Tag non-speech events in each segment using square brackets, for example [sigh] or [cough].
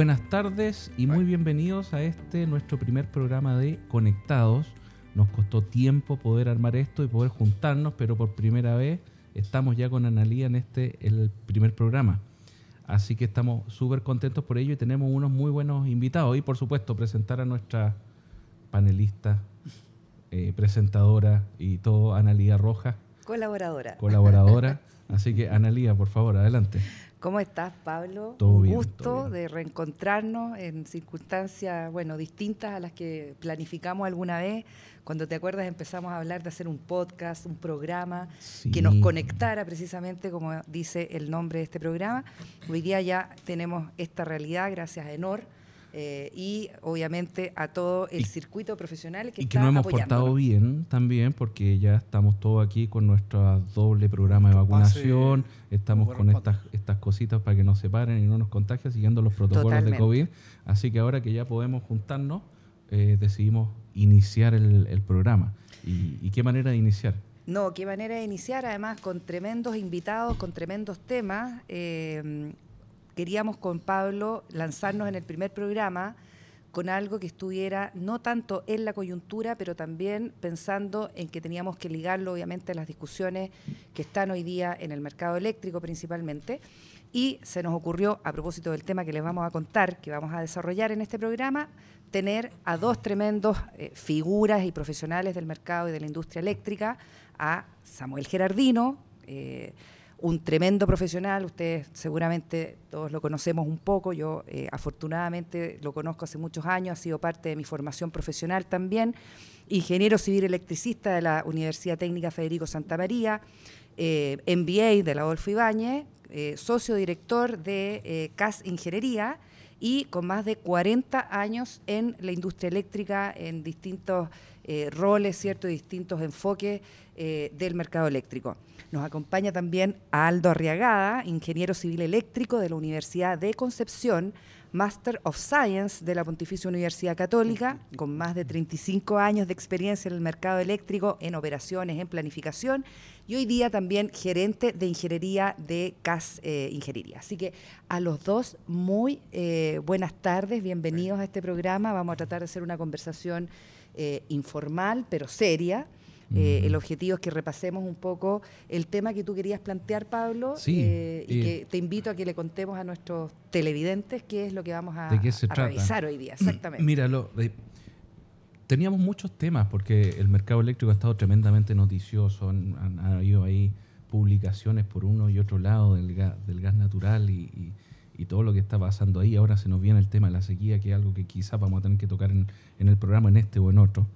Buenas tardes y muy bienvenidos a este nuestro primer programa de Conectados. Nos costó tiempo poder armar esto y poder juntarnos, pero por primera vez estamos ya con Analía en este el primer programa. Así que estamos súper contentos por ello y tenemos unos muy buenos invitados. Y por supuesto, presentar a nuestra panelista, eh, presentadora y todo, Analía Rojas. Colaboradora. Colaboradora. Así que, Analía, por favor, adelante. ¿Cómo estás, Pablo? Todo Un bien, gusto todo bien. de reencontrarnos en circunstancias, bueno, distintas a las que planificamos alguna vez. Cuando te acuerdas empezamos a hablar de hacer un podcast, un programa Sí. que nos conectara precisamente, como dice el nombre de este programa. Hoy día ya tenemos esta realidad gracias a Enor eh, y obviamente a todo el Y- circuito profesional que Y que está nos hemos portado bien también, porque ya estamos todos aquí con nuestro doble programa de vacunación, pase, estamos con estas, estas cositas para que nos separen y no nos contagien, siguiendo los protocolos Totalmente. de COVID. Así que ahora que ya podemos juntarnos, eh, decidimos iniciar el, el programa. Y, y qué manera de iniciar? No, qué manera de iniciar, además con tremendos invitados, con tremendos temas. Eh, queríamos con Pablo lanzarnos en el primer programa con algo que estuviera no tanto en la coyuntura, pero también pensando en que teníamos que ligarlo obviamente a las discusiones que están hoy día en el mercado eléctrico principalmente. Y se nos ocurrió, a propósito del tema que les vamos a contar, que vamos a desarrollar en este programa, tener a dos tremendos eh, figuras y profesionales del mercado y de la industria eléctrica, a Samuel Gerardino, eh, un tremendo profesional, ustedes seguramente todos lo conocemos un poco, yo eh, afortunadamente lo conozco hace muchos años, ha sido parte de mi formación profesional también, ingeniero civil electricista de la Universidad Técnica Federico Santa María, eh, MBA de la Adolfo Ibáñez, eh, socio director de CAS Ingeniería y con más de 40 años en la industria eléctrica, en distintos eh, roles, ¿cierto? distintos enfoques eh, del mercado eléctrico. Nos acompaña también Aldo Arriagada, ingeniero civil eléctrico de la Universidad de Concepción, Master of Science de la Pontificia Universidad Católica, con más de 35 años de experiencia en el mercado eléctrico, en operaciones, en planificación, y hoy día también gerente de ingeniería de CAS eh, Ingeniería. Así que a los dos, muy eh, buenas tardes, bienvenidos a este programa. Vamos a tratar de hacer una conversación eh, informal, pero seria. Eh. El objetivo es que repasemos un poco el tema que tú querías plantear, Pablo, Sí, eh, y que te invito a que le contemos a nuestros televidentes qué es lo que vamos a, ¿De qué se a revisar hoy día. Exactamente. [clears throat] Mira, lo- de- teníamos muchos temas porque el mercado eléctrico ha estado tremendamente noticioso. Han, han habido ahí publicaciones por uno y otro lado del gas, del gas natural y, y- y todo lo que está pasando ahí. Ahora se nos viene el tema de la sequía, que es algo que quizás vamos a tener que tocar en, en el programa, en este o en otro.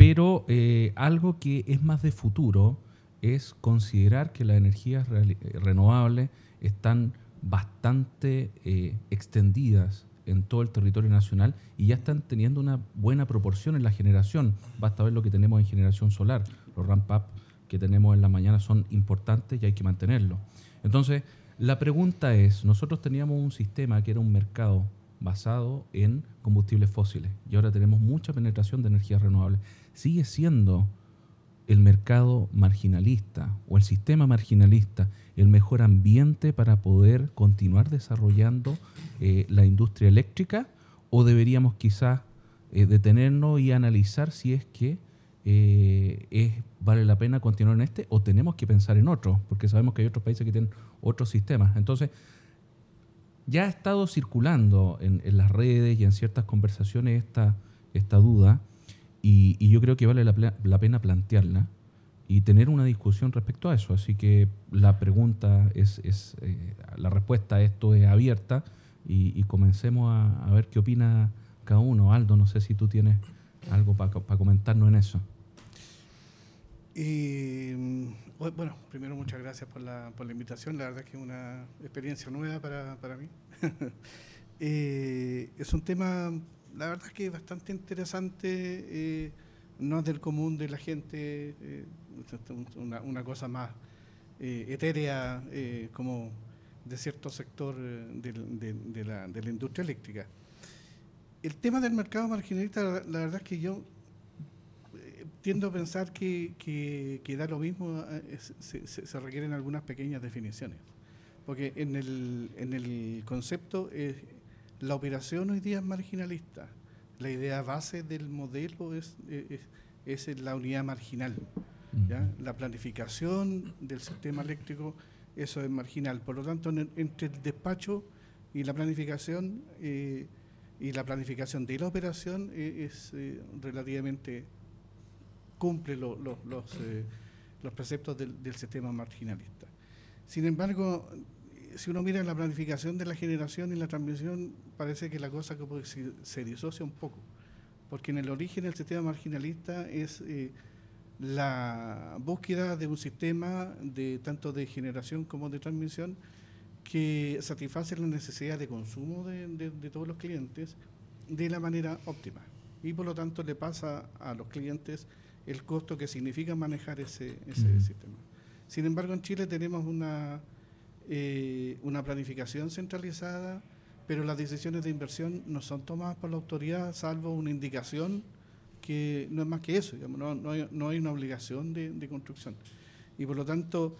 Pero eh, algo que es más de futuro es considerar que las energías renovables están bastante eh, extendidas en todo el territorio nacional y ya están teniendo una buena proporción en la generación. Basta ver lo que tenemos en generación solar. Los ramp-up que tenemos en la mañana son importantes y hay que mantenerlos. Entonces, la pregunta es, nosotros teníamos un sistema que era un mercado basado en combustibles fósiles y ahora tenemos mucha penetración de energías renovables. Sigue siendo el mercado marginalista o el sistema marginalista el mejor ambiente para poder continuar desarrollando eh, la industria eléctrica o deberíamos quizás eh, detenernos y analizar si es que eh, es, vale la pena continuar en este o tenemos que pensar en otro, porque sabemos que hay otros países que tienen otros sistemas. Entonces, ya ha estado circulando en, en las redes y en ciertas conversaciones esta, esta duda y, y yo creo que vale la, la pena plantearla y tener una discusión respecto a eso. Así que la pregunta es, es, eh, la respuesta a esto es abierta y, y comencemos a, a ver qué opina cada uno. Aldo, no sé si tú tienes algo para comentarnos en eso. Y mm, bu- bueno, primero muchas gracias por la, por la invitación, la verdad que es una experiencia nueva para, para mí. [laughs] Eh, es un tema, la verdad que bastante interesante, eh, no es del común de la gente, eh, es una, una cosa más eh, etérea eh, como de cierto sector eh, del- de, de la, de la industria eléctrica. El tema del mercado marginalista, la, la verdad es que yo tiendo a pensar que, que, que da lo mismo, es- se, se- se requieren algunas pequeñas definiciones. Porque en el, en el concepto, eh, La operación hoy día es marginalista. La idea base del modelo es, es, la unidad marginal. La planificación del sistema eléctrico, eso es marginal. Por lo tanto, entre el despacho y la planificación eh, y la planificación de la operación eh, es eh, relativamente cumple los, los preceptos del, del sistema marginalista. Sin embargo, si uno mira la planificación de la generación y la transmisión, parece que la cosa se, disocia un poco, porque en el origen el sistema marginalista es eh, la búsqueda de un sistema de tanto de generación como de transmisión que satisface la necesidad de consumo de, todos los clientes de la manera óptima. Y por lo tanto le pasa a los clientes el costo que significa manejar ese, sistema. Sin embargo, en Chile tenemos una eh, una planificación centralizada, pero las decisiones de inversión no son tomadas por la autoridad, salvo una indicación que no es más que eso, no, no, hay, una obligación de, construcción. Y por lo tanto,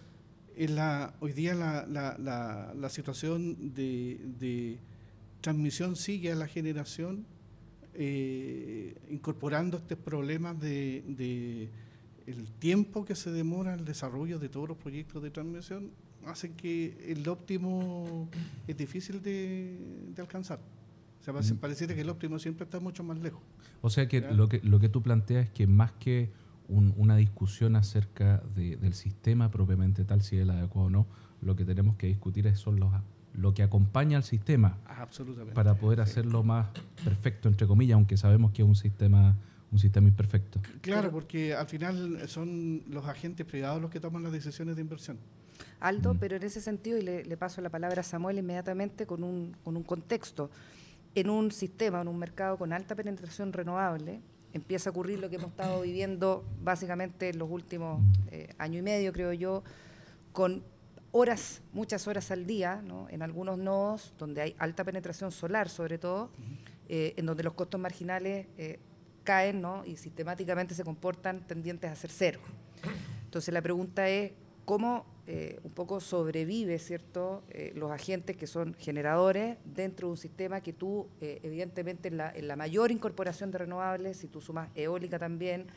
en la, hoy día la, la, la, situación de, transmisión sigue a la generación, eh, incorporando estos problemas de, de el tiempo que se demora el desarrollo de todos los proyectos de transmisión hacen que el óptimo es difícil de, alcanzar. O sea, mm. pareciera que el óptimo siempre está mucho más lejos. O sea que lo, que lo que tú planteas es que más que una discusión acerca del sistema propiamente tal, si es el adecuado o no, lo que tenemos que discutir es son los, lo que acompaña al sistema para poder hacerlo más perfecto, entre comillas, aunque sabemos que es un sistema un sistema imperfecto. Claro, porque al final son los agentes privados los que toman las decisiones de inversión. Aldo, mm. pero en ese sentido, y le, paso la palabra a Samuel inmediatamente con un, con un contexto, en un sistema, en un mercado con alta penetración renovable, empieza a ocurrir lo que hemos estado viviendo básicamente en los últimos eh, año y medio, creo yo, con horas, muchas horas al día, ¿no? en algunos nodos donde hay alta penetración solar sobre todo, eh, en donde los costos marginales eh, caen ¿no? y sistemáticamente se comportan tendientes a ser cero. Entonces la pregunta es, ¿cómo eh, un poco sobrevive, ¿cierto?, eh, los agentes que son generadores dentro de un sistema que tú, eh, evidentemente, en la, en la, mayor incorporación de renovables, si tú sumas eólica también,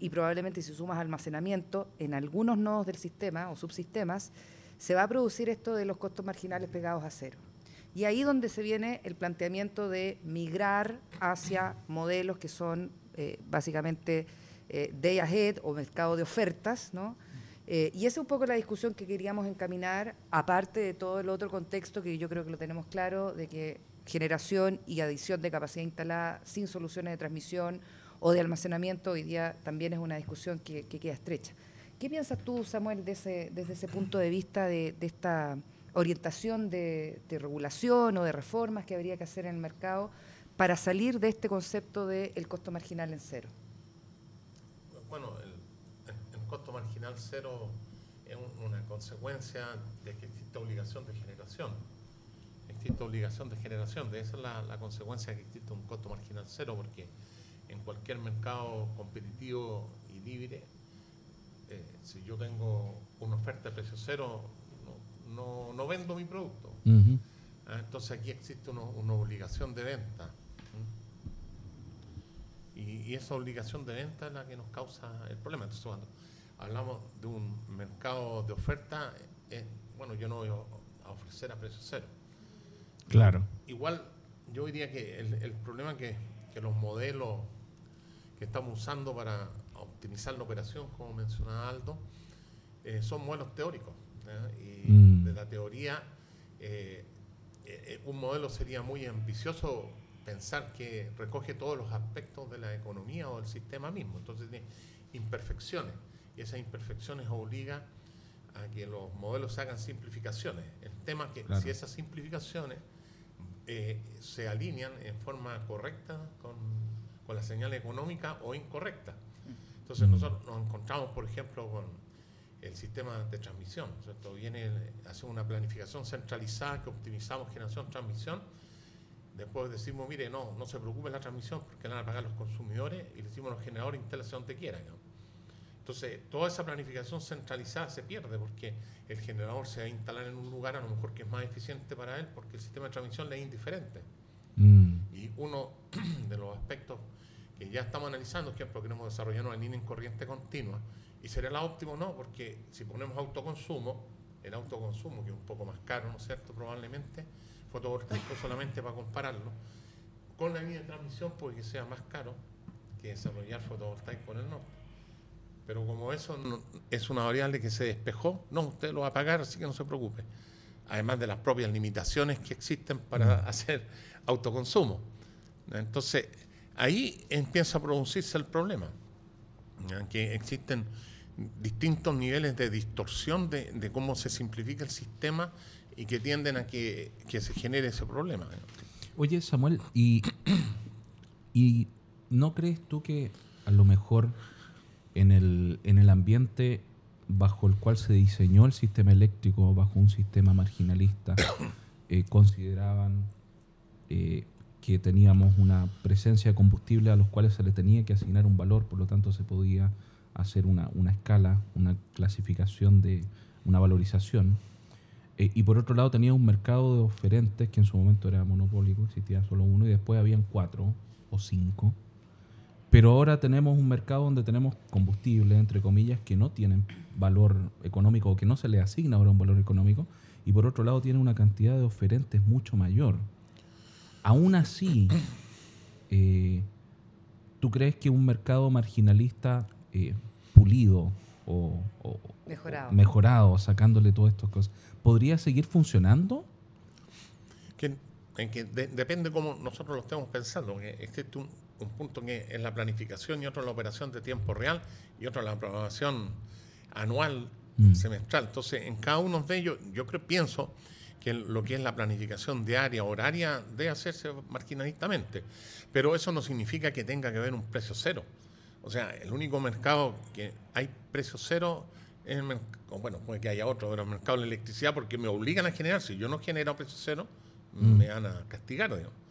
y probablemente si sumas almacenamiento, en algunos nodos del sistema o subsistemas, se va a producir esto de los costos marginales pegados a cero. Y ahí donde se viene el planteamiento de migrar hacia modelos que son básicamente day ahead o mercado de ofertas, ¿no? Eh, y esa es un poco la discusión que queríamos encaminar, aparte de todo el otro contexto que yo creo que lo tenemos claro, de que generación y adición de capacidad instalada sin soluciones de transmisión o de almacenamiento hoy día también es una discusión que, queda estrecha. ¿Qué piensas tú, Samuel, desde ese punto de vista de, esta orientación de, regulación o de reformas que habría que hacer en el mercado para salir de este concepto del costo marginal en cero? Bueno, costo marginal cero es una consecuencia de que existe obligación de generación. Existe obligación de generación, de esa es la, consecuencia que existe un costo marginal cero, porque en cualquier mercado competitivo y libre, eh, si yo tengo una oferta de precio cero, no, vendo mi producto. Ah, entonces aquí existe una obligación de venta. Y, y, esa obligación de venta es la que nos causa el problema. Entonces, cuando hablamos de un mercado de oferta, eh, bueno, yo no voy a ofrecer a precio cero. Claro. Igual, yo diría que el, problema que, que los modelos que estamos usando para optimizar la operación, como mencionaba Aldo, eh, son modelos teóricos. Y mm. de la teoría, eh, un modelo sería muy ambicioso pensar que recoge todos los aspectos de la economía o del sistema mismo. Entonces tiene imperfecciones esas imperfecciones obligan a que los modelos hagan simplificaciones. El tema es que si esas simplificaciones eh, se alinean en forma correcta con, con, la señal económica o incorrecta. Entonces nosotros nos encontramos, por ejemplo, con el sistema de transmisión. ¿cierto? Viene, hace una planificación centralizada que optimizamos generación-transmisión. Después decimos, mire, no, no se preocupe la transmisión porque la van a pagar los consumidores y le decimos a los generadores instalación donde quieran. Entonces, toda esa planificación centralizada se pierde porque el generador se va a instalar en un lugar a lo mejor que es más eficiente para él porque el sistema de transmisión le es indiferente. Mm. Y uno [clears throat] de los aspectos que ya estamos analizando, es que queremos desarrollar una línea en corriente continua. ¿Y sería la óptimo? No, porque si ponemos autoconsumo, el autoconsumo, que es un poco más caro, ¿no es cierto? Probablemente, fotovoltaico solamente para compararlo, con la línea de transmisión puede que sea más caro que desarrollar fotovoltaico en el norte. Pero como eso es una variable que se despejó, no, usted lo va a pagar, así que no se preocupe. Además de las propias limitaciones que existen para mm. hacer autoconsumo. Entonces, ahí empieza a producirse el problema, que existen distintos niveles de distorsión de, cómo se simplifica el sistema y que tienden a que, se genere ese problema. Oye, Samuel, ¿y, ¿y no crees tú que a lo mejor en el, en el ambiente bajo el cual se diseñó el sistema eléctrico, bajo un sistema marginalista, [coughs] eh, consideraban eh, que teníamos una presencia de combustible a los cuales se le tenía que asignar un valor, por lo tanto se podía hacer una, escala, una clasificación de una valorización. Eh, y por otro lado tenía un mercado de oferentes que en su momento era monopólico, existía solo uno y después habían cuatro o cinco. Pero ahora tenemos un mercado donde tenemos combustibles, entre comillas, que no tienen valor económico o que no se le asigna ahora un valor económico. Y por otro lado tiene una cantidad de oferentes mucho mayor. Aún así, eh, ¿tú crees que un mercado marginalista eh, pulido o, mejorado. sacándole todas estas cosas, podría seguir funcionando? Que, en que depende cómo nosotros lo estemos pensando. Que existe un, punto que es la planificación y otro la operación de tiempo real y otro la programación anual, mm. semestral. Entonces, en cada uno de ellos, yo creo, pienso que lo que es la planificación diaria, horaria, debe hacerse marginalistamente. Pero eso no significa que tenga que haber un precio cero. O sea, el único mercado que hay precio cero es el mercado, bueno, puede que haya otro, pero el mercado de la electricidad, porque me obligan a generar. Si yo no genero precio cero, mm. me van a castigar, digamos.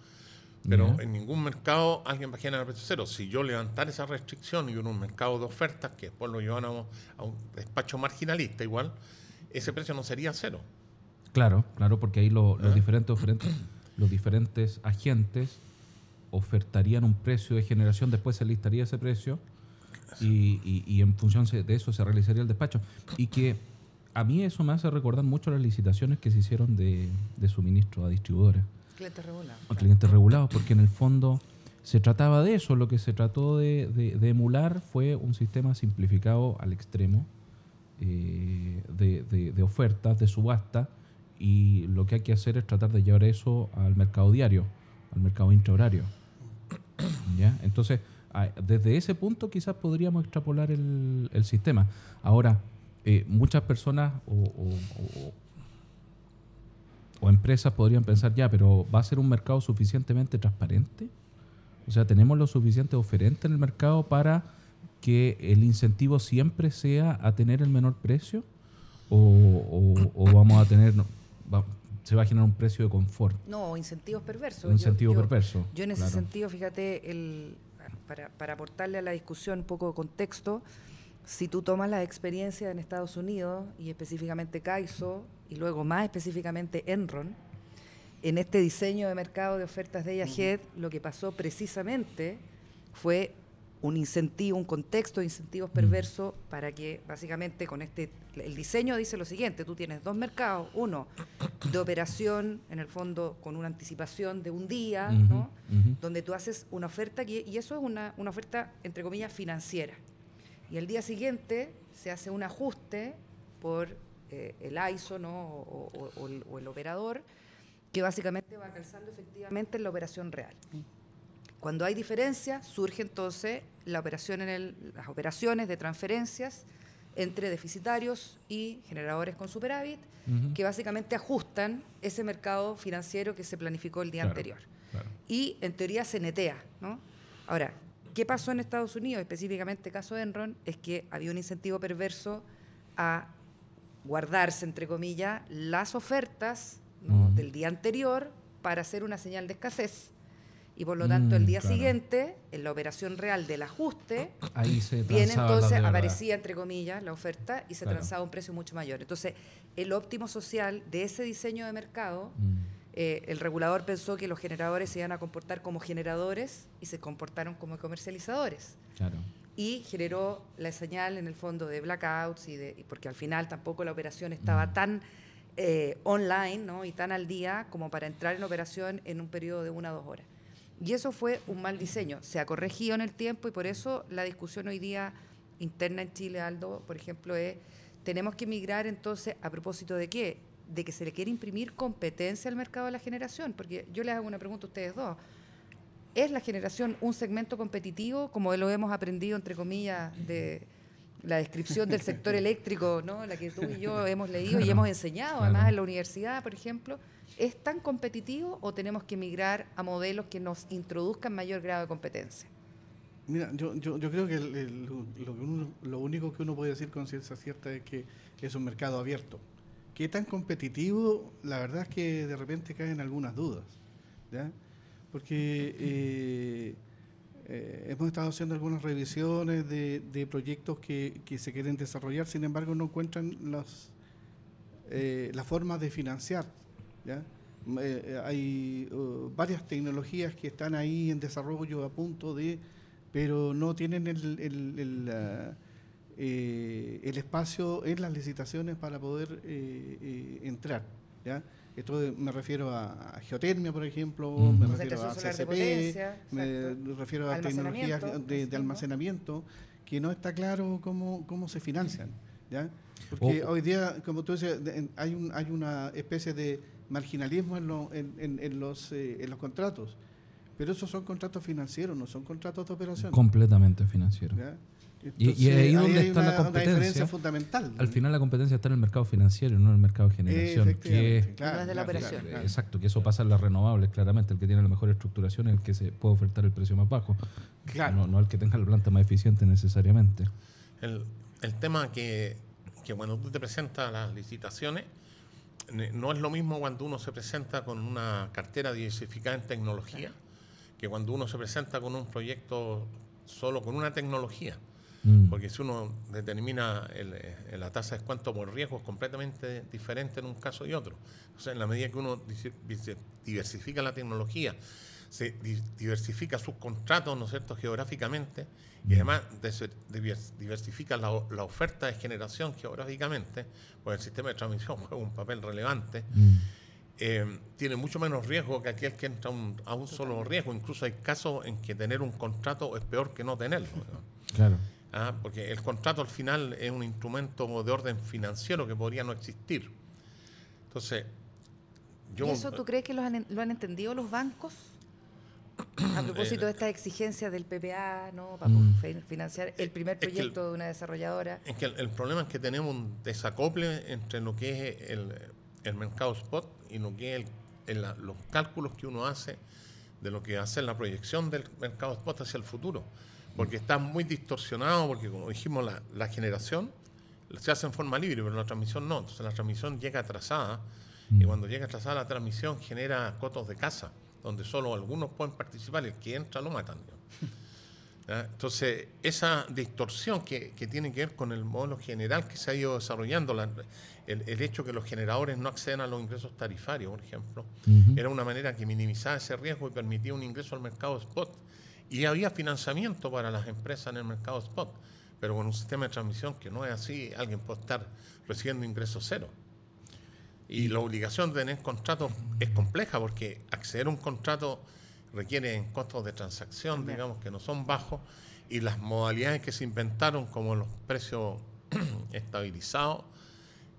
Pero en ningún mercado alguien va a generar precio cero. Si yo levantar esa restricción y en un mercado de ofertas, que después lo llevan a un despacho marginalista igual, ese precio no sería cero. Claro, claro, porque ahí los ¿Eh? diferentes [clears throat] los diferentes agentes ofertarían un precio de generación, después se listaría ese precio y, en función de eso se realizaría el despacho. Y que a mí eso me hace recordar mucho las licitaciones que se hicieron de, suministro a distribuidores. Clientes regulados. A clientes regulados, porque en el fondo se trataba de eso, lo que se trató de, emular fue un sistema simplificado al extremo eh, de ofertas, de subasta, y lo que hay que hacer es tratar de llevar eso al mercado diario, al mercado intrahorario. [coughs] ¿Ya? Entonces, desde ese punto quizás podríamos extrapolar el, sistema. Ahora, eh, muchas personas o, empresas podrían pensar, ya, pero ¿va a ser un mercado suficientemente transparente? O sea, ¿tenemos lo suficiente oferente en el mercado para que el incentivo siempre sea a tener el menor precio? ¿O, vamos a tener se va a generar un precio de confort. No, incentivos perversos. Un incentivo perverso. Yo en ese sentido, fíjate, el, para, para, aportarle a la discusión un poco de contexto, si tú tomas la experiencia en Estados Unidos y específicamente CAISO y luego más específicamente Enron, en este diseño de mercado de ofertas de IAGED, lo que pasó precisamente fue un incentivo, un contexto de incentivos perversos para que básicamente con este, el diseño dice lo siguiente, tú tienes dos mercados, uno de operación, en el fondo con una anticipación de un día, ¿no? donde tú haces una oferta, y eso es una, una, oferta, entre comillas, financiera. Y el día siguiente se hace un ajuste por eh, el ISO ¿no? O, el, o, el, operador, que básicamente va calzando efectivamente en la operación real. Cuando hay diferencias, surge entonces la operación en el, las operaciones de transferencias entre deficitarios y generadores con superávit, que básicamente ajustan ese mercado financiero que se planificó el día anterior. Y en teoría se netea. ¿no? Ahora, ¿qué pasó en Estados Unidos, específicamente caso de Enron? Es que había un incentivo perverso a guardarse, entre comillas, las ofertas del día anterior para hacer una señal de escasez y por lo tanto el mm, día siguiente, en la operación real del ajuste, Ahí se viene entonces, aparecía entre comillas la oferta y se transaba un precio mucho mayor. Entonces, el óptimo social de ese diseño de mercado mm. eh, el regulador pensó que los generadores se iban a comportar como generadores y se comportaron como comercializadores. Claro. Y generó la señal en el fondo de blackouts y de, porque al final tampoco la operación estaba tan eh, online ¿no? y tan al día como para entrar en operación en un periodo de una o dos horas. Y eso fue un mal diseño. Se ha corregido en el tiempo y por eso la discusión hoy día interna en Chile, Aldo, por ejemplo, es, tenemos que migrar entonces a propósito de qué? De que se le quiere imprimir competencia al mercado de la generación. Porque yo les hago una pregunta a ustedes dos. ¿Es la generación un segmento competitivo, como lo hemos aprendido, entre comillas, de la descripción del sector [laughs] eléctrico, ¿no? la que tú y yo [laughs] hemos leído y hemos enseñado Claro. además en la universidad, por ejemplo? ¿Es tan competitivo o tenemos que migrar a modelos que nos introduzcan mayor grado de competencia? Mira, yo, yo, yo creo que el- el- lo, uno- lo único que uno puede decir con ciencia cierta es que es un mercado abierto. ¿Qué tan competitivo? La verdad es que de repente caen algunas dudas. ¿ya? Porque eh, eh, hemos estado haciendo algunas revisiones de, proyectos que, se quieren desarrollar, sin embargo no encuentran las, eh, las formas de financiar. ¿ya? M- eh, hay uh, varias tecnologías que están ahí en desarrollo a punto de, pero no tienen el, el, espacio en las licitaciones para poder entrar. ¿Ya? Esto de- me refiero a, a geotermia, por ejemplo, Mm. me refiero a CCP, potencia, me refiero a tecnologías de, almacenamiento que no está claro cómo, cómo se financian. ¿ya? Porque O- hoy día, como tú dices, hay, un, hay una especie de marginalismo en, lo- en, en- en los, eh, en los contratos, pero esos son contratos financieros, no son contratos de operación. Completamente financiero. Y- y ahí donde hay está la una- competencia. diferencia fundamental. Al final la competencia está en el mercado financiero, no en el mercado de generación. Que claro, de la claro, operación. claro, claro. Exacto, que eso pasa en las renovables, claramente. El que tiene la mejor estructuración es el que se puede ofertar el precio más bajo. Claro. No, no el que tenga la planta más eficiente necesariamente. El, el tema que, que cuando tú te presentas a las licitaciones, ne- no es lo mismo cuando uno se presenta con una cartera diversificada en tecnología que cuando uno se presenta con un proyecto solo con una tecnología. Mm. Porque si uno determina el, eh, la tasa de descuento por riesgo es completamente diferente en un caso y otro. Entonces, en la medida que uno diversifica la tecnología, se di- diversifica sus contratos, ¿no es cierto?, geográficamente, y además des- divers- diversifica la, o- la oferta de generación geográficamente, pues el sistema de transmisión [laughs] juega un papel relevante, Mm. eh, tiene mucho menos riesgo que aquel que entra a un, a un solo riesgo. Incluso hay casos en que tener un contrato es peor que no tenerlo. ¿no? Claro. Ah, porque el contrato al final es un instrumento de orden financiero que podría no existir. Entonces, yo... ¿Y eso tú crees que lo han, lo han entendido los bancos? [coughs] A propósito de estas exigencias del PPA, ¿no? Para Mm. fi- financiar el primer Es que el- proyecto de una desarrolladora. Es que el, el problema es que tenemos un desacople entre lo que es el, el mercado spot y lo que es el- el- la- los cálculos que uno hace de lo que hace la proyección del mercado spot hacia el futuro. Porque está muy distorsionado, porque como dijimos, la, la generación se hace en forma libre, pero la transmisión no. Entonces la transmisión llega atrasada y cuando llega atrasada la transmisión genera cotos de casa, donde solo algunos pueden participar y el que entra lo matan. [laughs] Entonces, esa distorsión que, que tiene que ver con el modelo general que se ha ido desarrollando, la- el, el hecho que los generadores no acceden a los ingresos tarifarios, por ejemplo, era una manera que minimizaba ese riesgo y permitía un ingreso al mercado spot. Y había financiamiento para las empresas en el mercado spot, pero con un sistema de transmisión que no es así, alguien puede estar recibiendo ingresos cero. Y la obligación de tener contratos es compleja porque acceder a un contrato requiere costos de transacción, digamos, que no son bajos, y las modalidades que se inventaron, como los precios [clears throat] estabilizados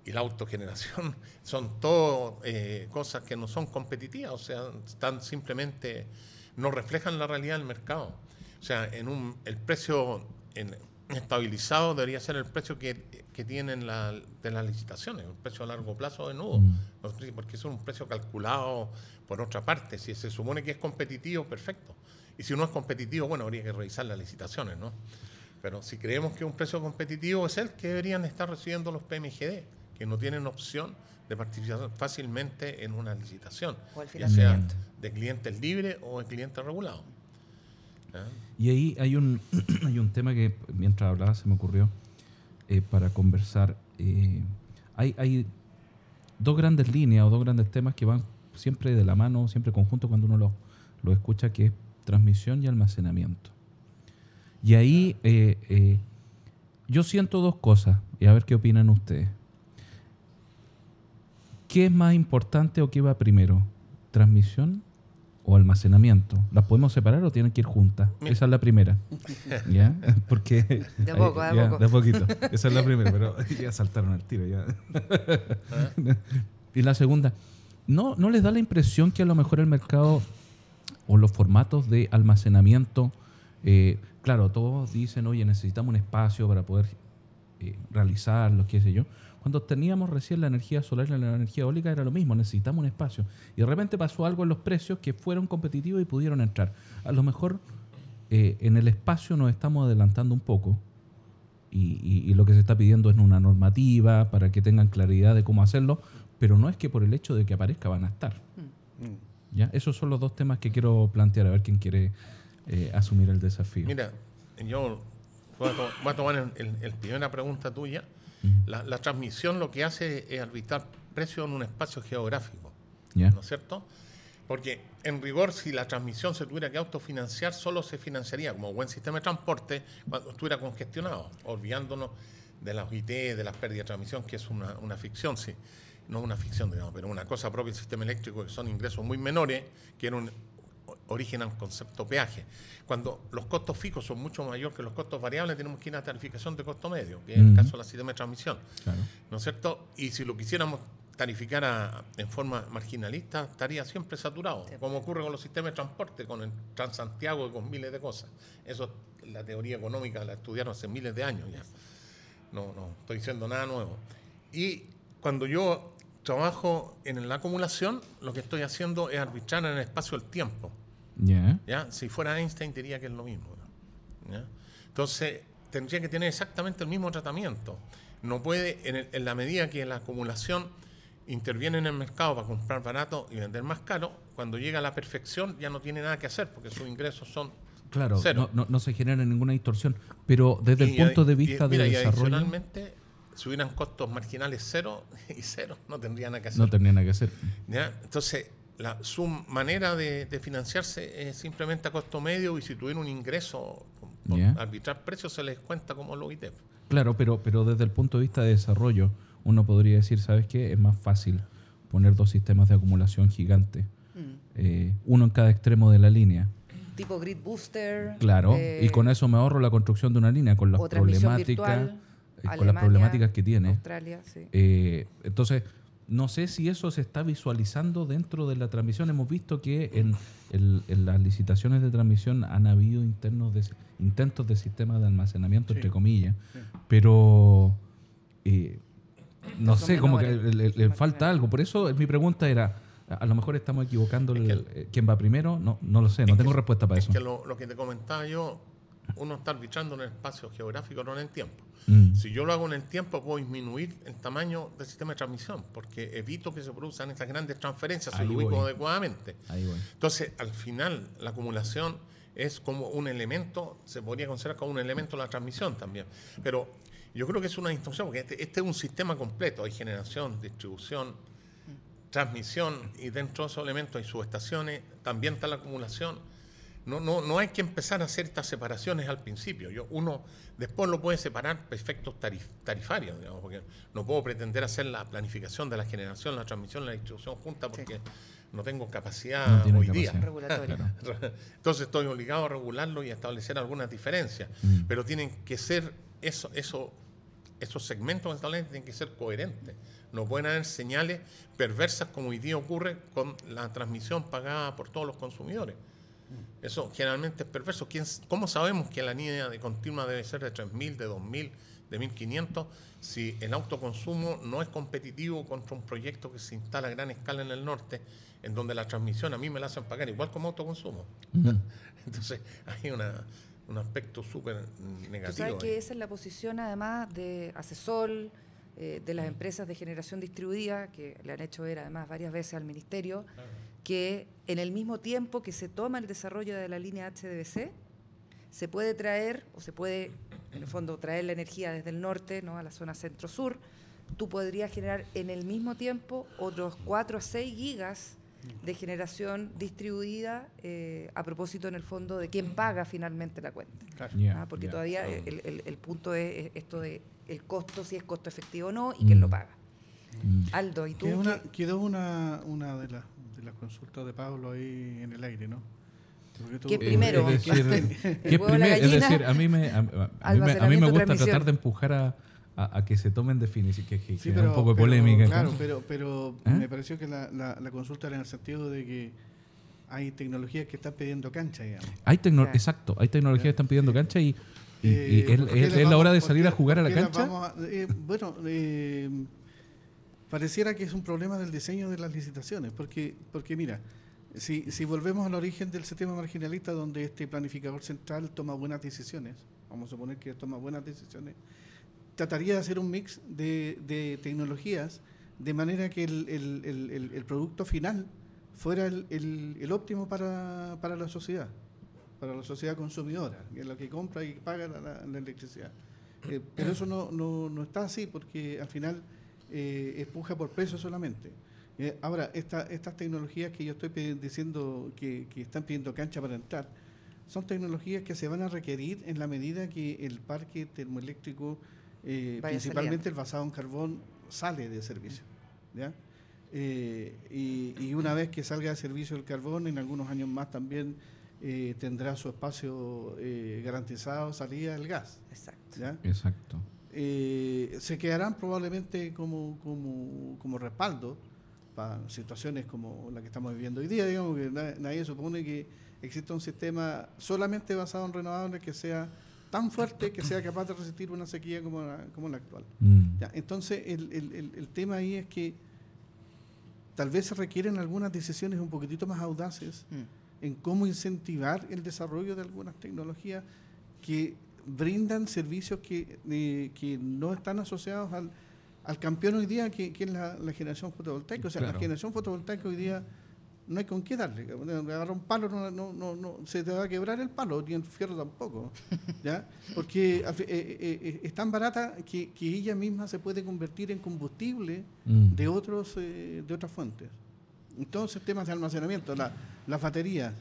y la autogeneración, [laughs] son todo eh, cosas que no son competitivas, o sea, están simplemente, no reflejan la realidad del mercado. O sea, en un, el precio en- estabilizado debería ser el precio que, que tienen la, de las licitaciones, un precio a largo plazo de nudo, Mm. Porque es un precio calculado por otra parte. Si se supone que es competitivo, perfecto. Y si no es competitivo, bueno, habría que revisar las licitaciones, ¿no? Pero si creemos que un precio competitivo es el que deberían estar recibiendo los PMGD, que no tienen opción de participar fácilmente en una licitación, O el ya sea de clientes libres o de clientes regulados. Y ahí hay un, [clears throat] hay un tema que mientras hablaba se me ocurrió eh, para conversar. Eh, hay, hay dos grandes líneas o dos grandes temas que van siempre de la mano, siempre conjunto cuando uno lo, lo escucha, que es transmisión y almacenamiento. Y ahí eh, eh, yo siento dos cosas, y a ver qué opinan ustedes. ¿Qué es más importante o qué va primero? ¿Transmisión o almacenamiento? ¿Las podemos separar o tienen que ir juntas? Esa es la primera. [laughs] ¿Ya? Porque. De a poco, de ya, poco. De poquito. Esa es la primera, pero [laughs] ya saltaron al tiro. Ya. [laughs] y la segunda, ¿no, ¿no les da la impresión que a lo mejor el mercado o los formatos de almacenamiento, eh, claro, todos dicen, oye, necesitamos un espacio para poder eh, realizarlo, qué sé yo. Cuando teníamos recién la energía solar y la energía eólica era lo mismo, necesitamos un espacio. Y de repente pasó algo en los precios que fueron competitivos y pudieron entrar. A lo mejor eh, en el espacio nos estamos adelantando un poco y, y- y lo que se está pidiendo es una normativa para que tengan claridad de cómo hacerlo, pero no es que por el hecho de que aparezca van a estar. Mm. ¿ya? Esos son los dos temas que quiero plantear, a ver quién quiere eh, asumir el desafío. Mira, yo voy a, to- voy a tomar el, el- el primera pregunta tuya. La, la transmisión lo que hace es arbitrar precios en un espacio geográfico. ¿no es cierto? Porque en rigor, si la transmisión se tuviera que autofinanciar, solo se financiaría como buen sistema de transporte cuando estuviera congestionado, olvidándonos de las OIT, de las pérdidas de transmisión, que es una, una ficción, sí. No una ficción, digamos, pero una cosa propia del sistema eléctrico, que son ingresos muy menores, que era un origen al concepto peaje. Cuando los costos fijos son mucho mayores que los costos variables, tenemos que ir a tarificación de costo medio, que es el caso de la sistema de transmisión. Claro. ¿no es cierto? Y si lo quisiéramos tarificar a- en forma marginalista, estaría siempre saturado, como ocurre con los sistemas de transporte, con el Transantiago y con miles de cosas. Eso, la teoría económica la estudiaron hace miles de años ya. No, no estoy diciendo nada nuevo. Y cuando yo trabajo en la acumulación, lo que estoy haciendo es arbitrar en el espacio del tiempo. ¿Ya? ¿ya? Si fuera Einstein diría que es lo mismo. Entonces, tendría que tener exactamente el mismo tratamiento. No puede, en, el- en la medida que la acumulación interviene en el mercado para comprar barato y vender más caro, cuando llega a la perfección ya no tiene nada que hacer porque sus ingresos son Claro, Cero. no, no- no se genera ninguna distorsión, pero desde el Y punto de y- vista mira, de y desarrollo adicionalmente, si hubieran costos marginales cero [laughs] y cero, no tendrían nada que hacer. no tendría nada que hacer. ¿ya? Entonces, la, su manera de, de financiarse es simplemente a costo medio y si tuviera un ingreso por Ya. arbitrar precios se les cuenta como lo ITEP. Claro, pero, pero desde el punto de vista de desarrollo, uno podría decir, ¿sabes qué? Es más fácil poner dos sistemas de acumulación gigantes, Mm. eh, uno en cada extremo de la línea. Tipo grid booster. Claro, eh, y con eso me ahorro la construcción de una línea con las problemáticas, virtual, eh, con las problemáticas que tiene. Australia, sí. Eh, entonces, no sé si eso se está visualizando dentro de la transmisión. Hemos visto que en, el- en las licitaciones de transmisión han habido internos de, intentos de sistemas de almacenamiento, Sí. entre comillas, Sí. pero eh, no Son sé, como que le, le- le más falta algo. Por eso mi pregunta era, a, lo mejor estamos equivocando Es el- que el- eh, quién va primero. No, no lo sé, no tengo que- respuesta para es eso. que lo, lo que te comentaba yo, uno está arbitrando en el espacio geográfico, no en el tiempo. Mm, Si yo lo hago en el tiempo, puedo disminuir el tamaño del sistema de transmisión, porque evito que se produzcan estas grandes transferencias, si lo ubico voy. adecuadamente. ahí voy. Entonces, al final, la acumulación es como un elemento, se podría considerar como un elemento de la transmisión también. Pero yo creo que es una distorsión, porque este, este es un sistema completo, hay generación, distribución, transmisión, y dentro de esos elementos hay subestaciones, también está la acumulación. No, no, no hay que empezar a hacer estas separaciones al principio. Yo, uno después lo puede separar por efectos tarif- tarifarios, digamos, porque no puedo pretender hacer la planificación de la generación, la transmisión, la distribución junta, porque no tengo capacidad No tiene hoy día. capacidad. Regulatorio. Claro. [laughs] Entonces estoy obligado a regularlo y a establecer algunas diferencias. Mm. Pero tienen que ser, eso, eso, esos segmentos establecen tienen que ser coherentes. No pueden haber señales perversas como hoy día ocurre con la transmisión pagada por todos los consumidores. Eso generalmente es perverso. ¿Quién, ¿Cómo sabemos que la línea de continua debe ser de 3.000, de 2.000, de 1.500 si el autoconsumo no es competitivo contra un proyecto que se instala a gran escala en el norte, en donde la transmisión a mí me la hacen pagar igual como autoconsumo? Ujú. [laughs] Entonces hay una, un aspecto súper Tú negativo. sabes ahí. que esa es la posición además de Asesol, eh, de las empresas de generación distribuida, que le han hecho ver además varias veces al Ministerio, que en el mismo tiempo que se toma el desarrollo de la línea HDBC, se puede traer, o se puede, en el fondo, traer la energía desde el norte ¿no? a la zona centro-sur. Tú podrías generar en el mismo tiempo otros 4 a 6 gigas de generación distribuida eh, a propósito en el fondo de quién paga finalmente la cuenta. Claro. ¿ah? Porque todavía el, el- el punto es esto de el costo, si es costo efectivo o no, y quién Mm. lo paga. Mm. Aldo, ¿y tú? Quedó una, quedó una, una de, las, de las consultas de Pablo ahí en el aire, ¿no? Tú- ¿Qué primero? Es decir, ¿qué ¿El huevo o la primero? es decir, a mí me, a, mí me, a mí me Almacenamiento, gusta transmisión. tratar de empujar a, a- a que se tomen definiciones, que, que Sí, un poco de pero- polémica. Claro, ¿no? pero, pero ¿Eh? me pareció que la, la, la consulta era en el sentido de que hay tecnologías que están pidiendo cancha, digamos. Hay tecno- Claro. Exacto, hay tecnologías que están pidiendo cancha y, y- y Eh, es, ¿por qué es- las es la hora de salir qué- a jugar a la cancha. vamos a- eh, bueno, eh, pareciera que es un problema del diseño de las licitaciones, porque, porque mira, si, si volvemos al origen del sistema marginalista, donde este planificador central toma buenas decisiones, vamos a suponer que toma buenas decisiones, trataría de hacer un mix de, de tecnologías de manera que el, el- el- producto final fuera el, óptimo para, para la sociedad, para la sociedad consumidora, que es la que compra y paga la electricidad. Eh, pero eso no, no, no está así porque al final eh, empuja por precio solamente. Eh, ahora, esta- estas tecnologías que yo estoy diciendo que, que están pidiendo cancha para entrar, son tecnologías que se van a requerir en la medida que el parque termoeléctrico, eh, principalmente el basado en carbón, sale de servicio. ¿ya? Eh, y, y una vez que salga de servicio el carbón, en algunos años más también eh, tendrá su espacio eh, garantizado salida del gas. Exacto. ¿ya? Exacto. Eh, se quedarán probablemente como, como, como respaldo para situaciones como la que estamos viviendo hoy día. Digamos que na- nadie supone que exista un sistema solamente basado en renovables que sea tan fuerte que sea capaz de resistir una sequía como la, como la actual. Mm. Ya, entonces, el, el- el- el tema ahí es que tal vez se requieren algunas decisiones un poquitito más audaces Mm. en cómo incentivar el desarrollo de algunas tecnologías que brindan servicios que, eh, que no están asociados al, al campeón hoy día, que, que es la, la generación fotovoltaica. O sea, Claro. la generación fotovoltaica hoy día no hay con qué darle. Agarrar un palo, no, no, no, no, se te va a quebrar el palo, ni el fierro tampoco. ¿ya? Porque eh, eh, eh, es tan barata que, que ella misma se puede convertir en combustible Mm. de otros eh, de otras fuentes. Entonces, temas de almacenamiento, la, las baterías,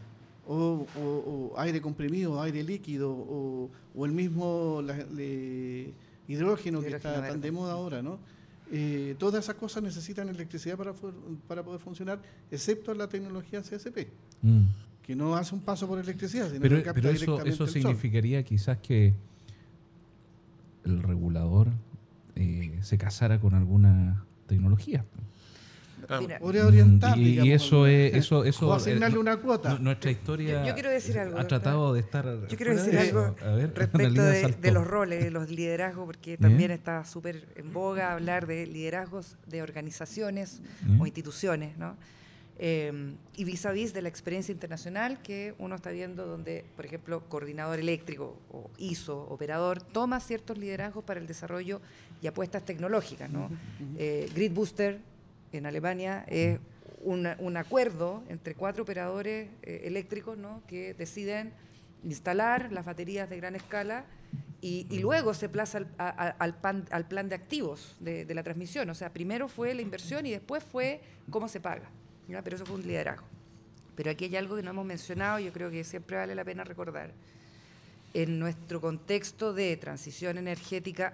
o, o- o aire comprimido, aire líquido, o, o el mismo la- le- hidrógeno que Hidrógeno está tan de moda ahora, ¿no? Eh, todas esas cosas necesitan electricidad para, para poder funcionar, excepto la tecnología CSP, Mm. que no hace un paso por electricidad, sino Pero, que capta pero eso, directamente eso el sol. significaría quizás que el regulador eh, se casara con alguna tecnología. Claro. Mira, Podría orientar, y, eso es eso o eso asignarle eh, una cuota. nu- nuestra historia Yo- yo quiero decir algo, ha tratado de estar Yo quiero decir de algo A ver, [laughs] respecto de, los roles, de los liderazgos, porque también está súper en boga hablar de liderazgos de organizaciones o instituciones, ¿no? Eh, y vis a vis de la experiencia internacional que uno está viendo donde, por ejemplo, coordinador eléctrico o ISO, operador, toma ciertos liderazgos para el desarrollo y apuestas tecnológicas, ¿no? Eh, Grid Booster en Alemania es una- un acuerdo entre cuatro operadores eh, eléctricos ¿no? que deciden instalar las baterías de gran escala y, luego se plaza al, a- al pan- al plan de activos de, la transmisión. O sea, primero fue la inversión y después fue cómo se paga. Pero eso fue un liderazgo. Pero aquí hay algo que no hemos mencionado y yo creo que siempre vale la pena recordar. En nuestro contexto de transición energética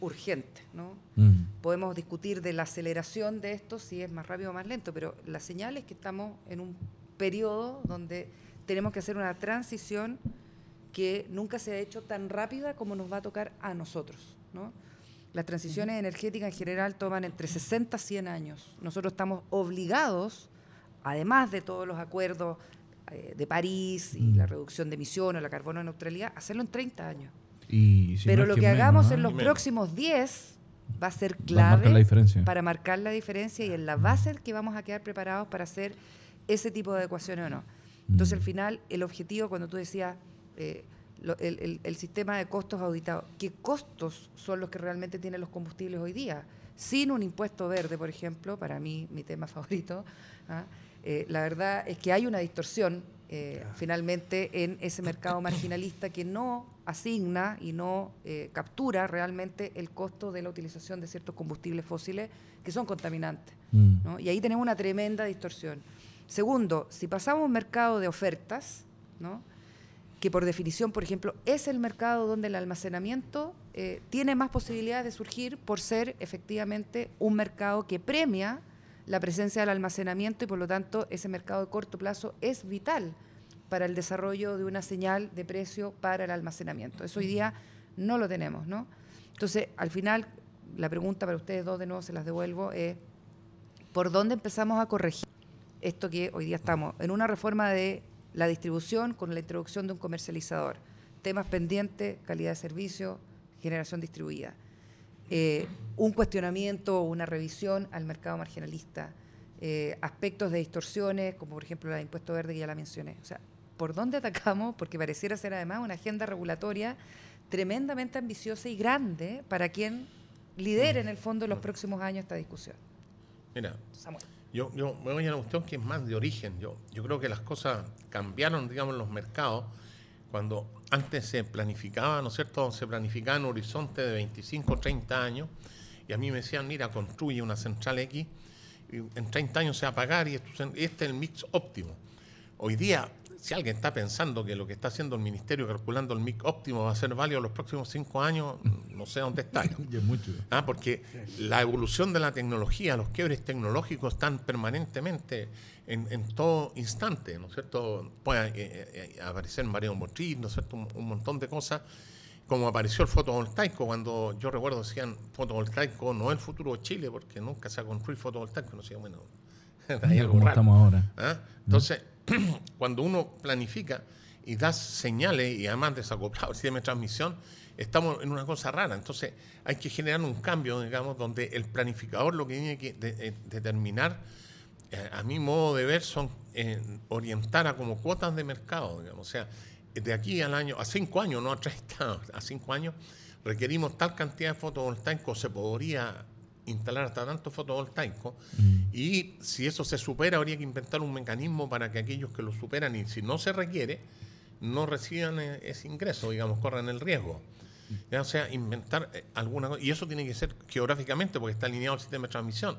urgente, ¿no? Mm. Podemos discutir de la aceleración de esto, si es más rápido o más lento, pero la señal es que estamos en un periodo donde tenemos que hacer una transición que nunca se ha hecho tan rápida como nos va a tocar a nosotros. ¿no? Las transiciones energéticas en general toman entre 60 y 100 años. Nosotros estamos obligados, además de todos los acuerdos eh, de París y Mm. la reducción de emisiones, la carbono neutralidad, hacerlo en 30 años. Y si Pero no lo que menos, hagamos en los próximos 10 va a ser Va a clave marcar la diferencia. para marcar la diferencia y en la base que vamos a quedar preparados para hacer ese tipo de ecuaciones o no. Entonces, Mm. al final, el objetivo, cuando tú decías eh, lo- el, el- el sistema de costos auditados, ¿qué costos son los que realmente tienen los combustibles hoy día? Sin un impuesto verde, por ejemplo, para mí, mi tema [laughs] favorito, ¿ah? Eh, la verdad es que hay una distorsión eh, finalmente en ese mercado marginalista que no asigna y no eh, captura realmente el costo de la utilización de ciertos combustibles fósiles que son contaminantes. Mm. ¿no? Y ahí tenemos una tremenda distorsión. Segundo, si pasamos a un mercado de ofertas, ¿no? que por definición, por ejemplo, es el mercado donde el almacenamiento eh, tiene más posibilidades de surgir por ser efectivamente un mercado que premia la presencia del almacenamiento y por lo tanto ese mercado de corto plazo es vital para el desarrollo de una señal de precio para el almacenamiento. Eso hoy día no lo tenemos, ¿no? Entonces, al final, la pregunta para ustedes dos de nuevo se las devuelvo es, ¿por dónde empezamos a corregir esto que hoy día estamos en una reforma de la distribución con la introducción de un comercializador? Temas pendientes, calidad de servicio, generación distribuida. Eh, un cuestionamiento o una revisión al mercado marginalista, eh, aspectos de distorsiones, como por ejemplo la de impuesto verde que ya la mencioné. O sea, ¿por dónde atacamos? Porque pareciera ser además una agenda regulatoria tremendamente ambiciosa y grande para quien lidere en el fondo en los próximos años esta discusión. Mira, Yo, yo me voy a una cuestión que es más de origen. Yo, yo creo que las cosas cambiaron, digamos, en los mercados cuando antes se planificaba, ¿no es cierto? Se planificaba en un horizonte de 25, 30 años y a mí me decían, mira, construye una central X en 30 años se va a pagar y este es el mix óptimo. Hoy día si alguien está pensando que lo que está haciendo el ministerio calculando el MIC óptimo va a ser válido los próximos cinco años, no sé dónde está. [laughs] Ah, porque la evolución de la tecnología, los quiebres tecnológicos están permanentemente en, todo instante, ¿no es cierto? Puede eh, eh, aparecer mareo motriz, ¿no es cierto? Un, montón de cosas como apareció el fotovoltaico, cuando yo recuerdo decían fotovoltaico no es el futuro de Chile, porque nunca se ha construido fotovoltaico, no sé, bueno, [laughs] como estamos ahora. ¿Ah? Entonces, [clears throat] cuando uno planifica y da señales y además desacoplado el sistema de transmisión, estamos en una cosa rara. Entonces hay que generar un cambio, digamos, donde el planificador lo que tiene que eh, determinar, eh, a mi modo de ver, son eh, orientar a como cuotas de mercado, digamos. O sea, de aquí al año, a cinco años, no a 30, [laughs] a cinco años, requerimos tal cantidad de fotovoltaicos, se podría instalar hasta tanto fotovoltaico mm. y si eso se supera habría que inventar un mecanismo para que aquellos que lo superan y si no se requiere no reciban e-, ese ingreso, digamos, corran el riesgo. O sea, inventar eh, alguna cosa, y eso tiene que ser geográficamente porque está alineado al sistema de transmisión.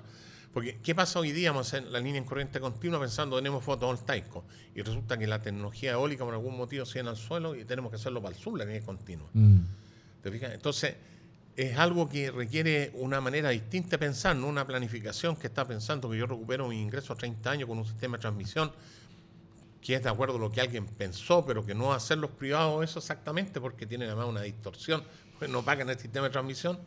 Porque, ¿qué pasa hoy día? Vamos a hacer la línea en corriente continua pensando tenemos fotovoltaico y resulta que la tecnología eólica por algún motivo se al suelo y tenemos que hacerlo para el sur, la línea continua. Mm. ¿Te fijas? Entonces, es algo que requiere una manera distinta de pensar, no una planificación que está pensando que yo recupero mi ingreso a 30 años con un sistema de transmisión que es de acuerdo a lo que alguien pensó, pero que no hacer los privados eso exactamente porque tienen además una distorsión, pues no pagan el sistema de transmisión.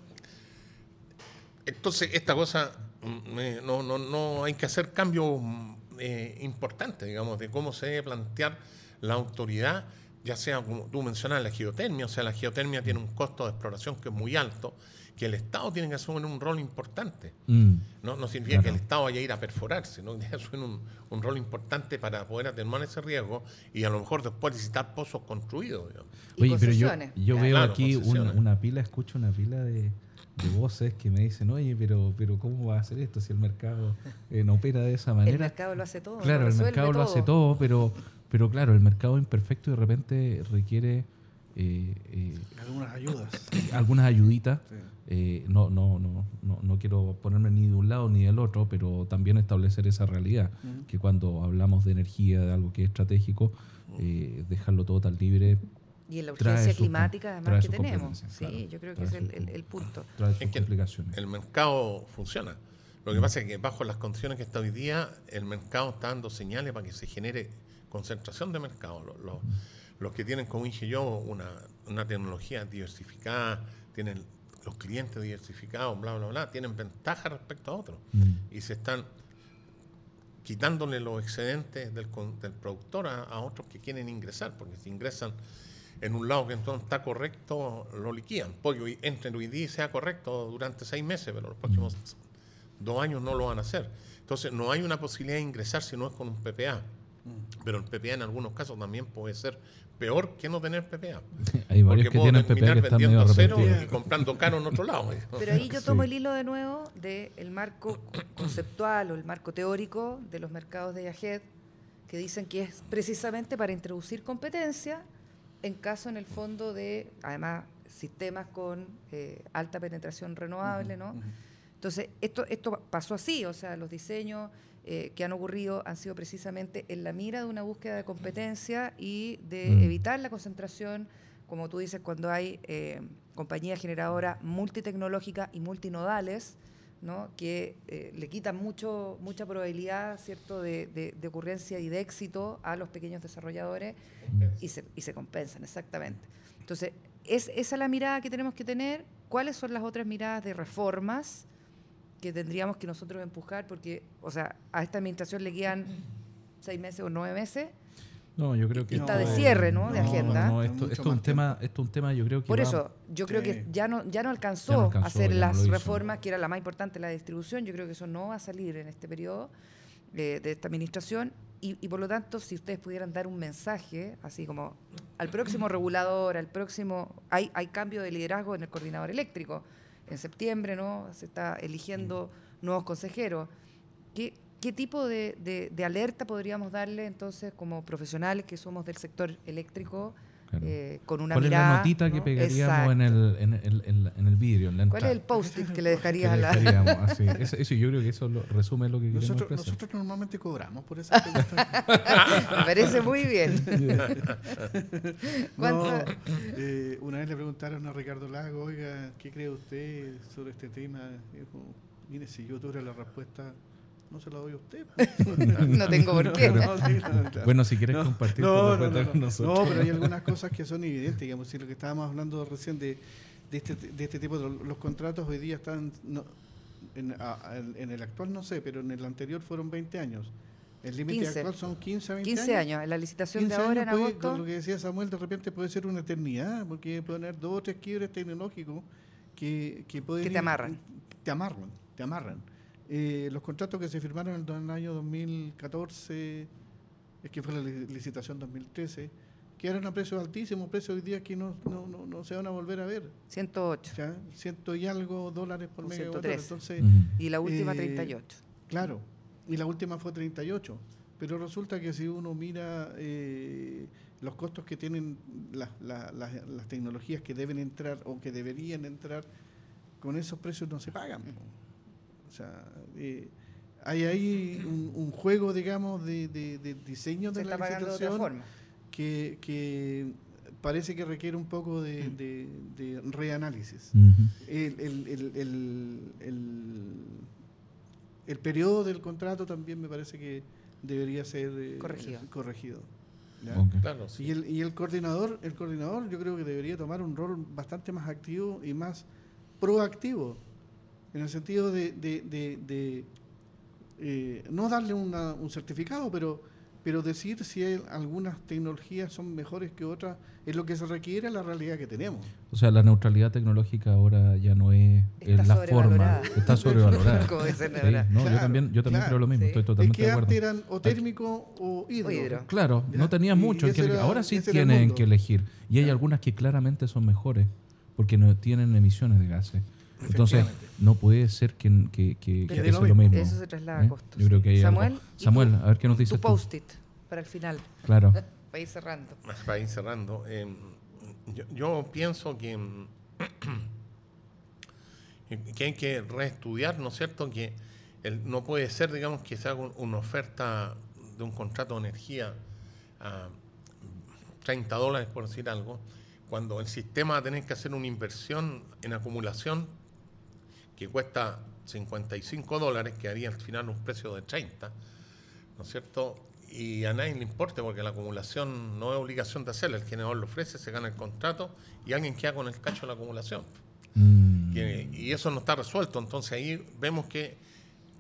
Entonces, esta cosa, mm, no, no, no hay que hacer cambios mm, eh, importantes, digamos, de cómo se debe plantear la autoridad ya sea como tú mencionas la geotermia, o sea, la geotermia tiene un costo de exploración que es muy alto, que el Estado tiene que asumir un rol importante. Mm. No, no significa que el Estado vaya a ir a perforar, sino que [laughs] asumir un, un, rol importante para poder atenuar ese riesgo y a lo mejor después visitar pozos construidos. Oye, pero yo, yo veo aquí una, pila, escucho una pila de, voces que me dicen, oye, pero, pero ¿cómo va a hacer esto si el mercado eh, no opera de esa manera? El mercado lo hace todo. Claro, el mercado lo hace todo, pero pero claro, el mercado imperfecto de repente requiere... Eh, eh, algunas ayudas. [coughs] Algunas ayuditas. Eh, no, no, no, no, no quiero ponerme ni de un lado ni del otro, pero también establecer esa realidad, que cuando hablamos de energía, de algo que es estratégico, dejarlo todo tan libre y en la urgencia climática además que tenemos. Sí, yo creo que es el, el, punto. Trae sus complicaciones. El mercado funciona. Lo que pasa es que bajo las condiciones que está hoy día, el mercado está dando señales para que se genere concentración de mercado. Los, que tienen, como dije yo, una, una, tecnología diversificada, tienen los clientes diversificados, bla, bla, bla, tienen ventaja respecto a otros. Mm. Y se están quitándole los excedentes del, del productor a, otros que quieren ingresar, porque si ingresan en un lado que entonces está correcto, lo liquidan. Porque entre hoy día sea correcto durante seis meses, pero los próximos mm. dos años no lo van a hacer. Entonces no hay una posibilidad de ingresar si no es con un PPA. Pero el PPA en algunos casos también puede ser peor que no tener PPA. [laughs] Hay varios que tienen PPA que están medio cero y comprando caro en otro lado. Pero ahí yo tomo el hilo de nuevo del marco conceptual o el marco teórico de los mercados de IAGED, que dicen que es precisamente para introducir competencia en caso en el fondo de, además, sistemas con eh, alta penetración renovable, ¿no? Entonces, esto, esto pasó así, o sea, los diseños eh, que han ocurrido han sido precisamente en la mira de una búsqueda de competencia y de Mm. evitar la concentración, como tú dices, cuando hay eh, compañías generadoras multitecnológicas y multinodales, ¿no? que eh, le quitan mucho, mucha probabilidad ¿cierto? De, de- de ocurrencia y de éxito a los pequeños desarrolladores y se, y se compensan, exactamente. Entonces, es esa la mirada que tenemos que tener. ¿Cuáles son las otras miradas de reformas que tendríamos que nosotros empujar? Porque, o sea, a esta administración le quedan seis meses o nueve meses. No, yo creo que Y está de cierre, ¿no? De agenda. No, esto, es un tema, esto es un tema, yo creo que Por va- eso, yo creo Sí. que ya no, ya no alcanzó, Ya no alcanzó, a hacer las reformas, que era la más importante, la distribución. Yo creo que eso no va a salir en este periodo eh, de esta administración. Y, y por lo tanto, si ustedes pudieran dar un mensaje, así como al próximo regulador, al próximo. Hay, hay cambio de liderazgo en el coordinador eléctrico. En septiembre, ¿no? Se está eligiendo nuevos consejeros. ¿Qué, qué tipo de, de- de alerta podríamos darle entonces como profesionales que somos del sector eléctrico? Claro. eh, con una ¿Cuál mirada. es la notita que ¿no? pegaríamos en el, en, el, en la- en el vidrio, en la ¿Cuál es el post-it que le Que dejarías a la.? dejaríamos [laughs] así. Eso, eso yo creo que eso lo, resume lo que queremos Nosotros, expresar. nosotros normalmente cobramos por esa pregunta. [laughs] Me parece muy bien. [laughs] No, ¿Cuánto- eh, una vez le preguntaron a Ricardo Lago, oiga, ¿qué cree usted sobre este tema? Y dijo, mire, si yo tuviera la respuesta, no se la doy a usted. [laughs] No tengo por qué. [laughs] No, sí, no, claro. Bueno, si quieres No, compartir no, tu no, respuesta no, con no. nosotros. No, pero hay [laughs] algunas cosas que son evidentes, digamos, si lo que estábamos hablando recién de, de, este, de este tipo, de los contratos hoy día están, no, en, a- a- en el actual no sé, pero en el anterior fueron 20 años. El límite 15. actual son 15 a 20 15 años. En la licitación de 15 ahora en años puede- agosto. con lo que decía Samuel, de repente puede ser una eternidad, porque pueden haber dos o tres quiebres tecnológicos que, que pueden... Que te ir- amarran. Te amarran, te amarran. Eh, los contratos que se firmaron en el año 2014, es que fue la li- licitación 2013, que eran a precios altísimos, precios hoy día que no, no, no, no se van a volver a ver. 108. ¿ya? Ciento y algo dólares por O megawatt. 113. Entonces, Ujú. Y la última Eh, 38. Claro, y la última fue 38. Pero resulta que si uno mira eh, los costos que tienen las, la- las- las tecnologías que deben entrar o que deberían entrar, con esos precios no se pagan. O sea, eh, hay ahí un, un juego, digamos, de, de- de diseño Se de la está pagando de otra licitación forma. que, que parece que requiere un poco de, de- de reanálisis Ujú. el, el, el, el, el- el periodo del contrato también me parece que debería ser eh, Corregido. corregido. Y el, y el coordinador, el coordinador yo creo que debería tomar un rol bastante más activo y más proactivo, en el sentido de, de- de- de, eh, no darle una- un certificado, pero, pero decir si hay algunas tecnologías son mejores que otras, es lo que se requiere a la realidad que tenemos. O sea, la neutralidad tecnológica ahora ya no es, Está es la forma, está [laughs] sobrevalorada. Como dicen Sí, ahora. no, yo Claro, también, yo también claro, creo lo mismo, sí. estoy Es totalmente que de acuerdo. antes eran o térmico o hidro. Claro, Ya, no tenías y- mucho. que era- Ahora sí tienen que elegir. Y hay algunas que claramente son mejores porque no tienen emisiones de gases. Entonces, no puede ser que, que, sea lo mismo. mismo. Eso se traslada ¿eh? a costos. Yo creo que hay Samuel, algo. ¿y Samuel, a ver qué nos dices Tu post-it para el final, Claro. [laughs] para ir cerrando. Para ir cerrando, eh, yo, yo pienso que, mm, [clears throat] que hay que reestudiar, ¿no es cierto? Que el- no puede ser, digamos, que se haga un- una oferta de un contrato de energía a 30 dólares, por decir algo, cuando el sistema va a tener que hacer una inversión en acumulación que cuesta 55 dólares, que haría al final un precio de 30, ¿no es cierto? Y a nadie le importa porque la acumulación no es obligación de hacerla, el generador lo ofrece, se gana el contrato y alguien queda con el cacho de la acumulación. Mm. Y eso no está resuelto, entonces ahí vemos que,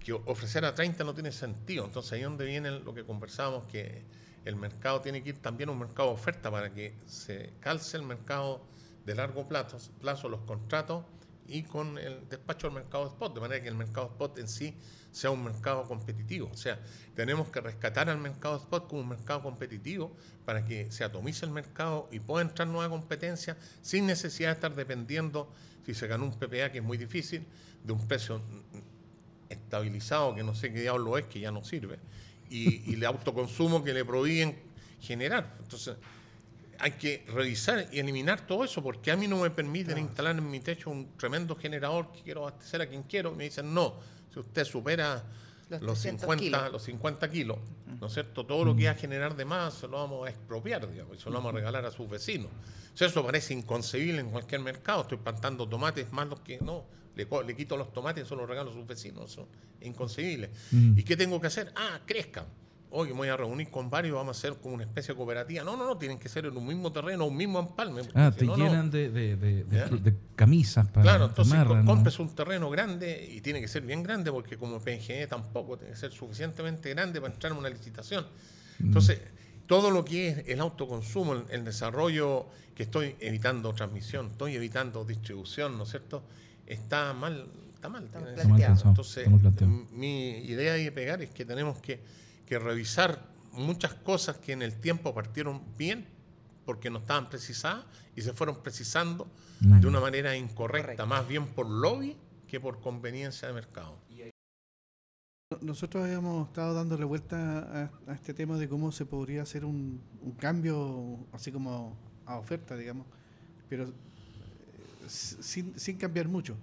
que ofrecer a 30 no tiene sentido, entonces ahí es donde viene lo que conversábamos, que el mercado tiene que ir también a un mercado de oferta para que se calce el mercado de largo plazo, plazo los contratos y con el despacho del mercado spot, de manera que el mercado spot en sí sea un mercado competitivo. O sea, tenemos que rescatar al mercado spot como un mercado competitivo para que se atomice el mercado y pueda entrar nueva competencia sin necesidad de estar dependiendo, si se ganó un PPA, que es muy difícil, de un precio estabilizado, que no sé qué diablo es, que ya no sirve, y, y el autoconsumo que le prohíben generar. Entonces, hay que revisar y eliminar todo eso, porque a mí no me permiten instalar en mi techo un tremendo generador que quiero abastecer a quien quiero. Y me dicen, no, si usted supera Los los, 300 50, kilos. los 50 kilos, ¿no es cierto? Todo lo que va a generar de más se lo vamos a expropiar, digamos, y se lo vamos a regalar a sus vecinos. O sea, eso parece inconcebible en cualquier mercado. Estoy plantando tomates más los que no. Le, quito los tomates y se los regalo a sus vecinos. Eso es inconcebible. Mm. ¿Y qué tengo que hacer? Ah, crezcan. Hoy me voy a reunir con varios, vamos a hacer como una especie de cooperativa. No, no, no, tienen que ser en un mismo terreno, un mismo empalme. Ah, te no, no. llenan de, de, de- de- ¿Ya? de camisas para Claro, entonces amarran, co- ¿no? compres un terreno grande y tiene que ser bien grande porque como PNG tampoco tiene que ser suficientemente grande para entrar en una licitación. Mm. Entonces, todo lo que es el autoconsumo, el, el desarrollo, que estoy evitando transmisión, estoy evitando distribución, ¿no es cierto? Está mal, está mal. Está mal Entonces, planteado. m- mi idea de pegar es que tenemos que, que revisar muchas cosas que en el tiempo partieron bien porque no estaban precisadas y se fueron precisando Mm. de una manera incorrecta, Correcto. más bien por lobby que por conveniencia de mercado. Nosotros habíamos estado dándole vuelta a, a este tema de cómo se podría hacer un, un cambio, así como a oferta, digamos, pero eh, sin, sin cambiar mucho.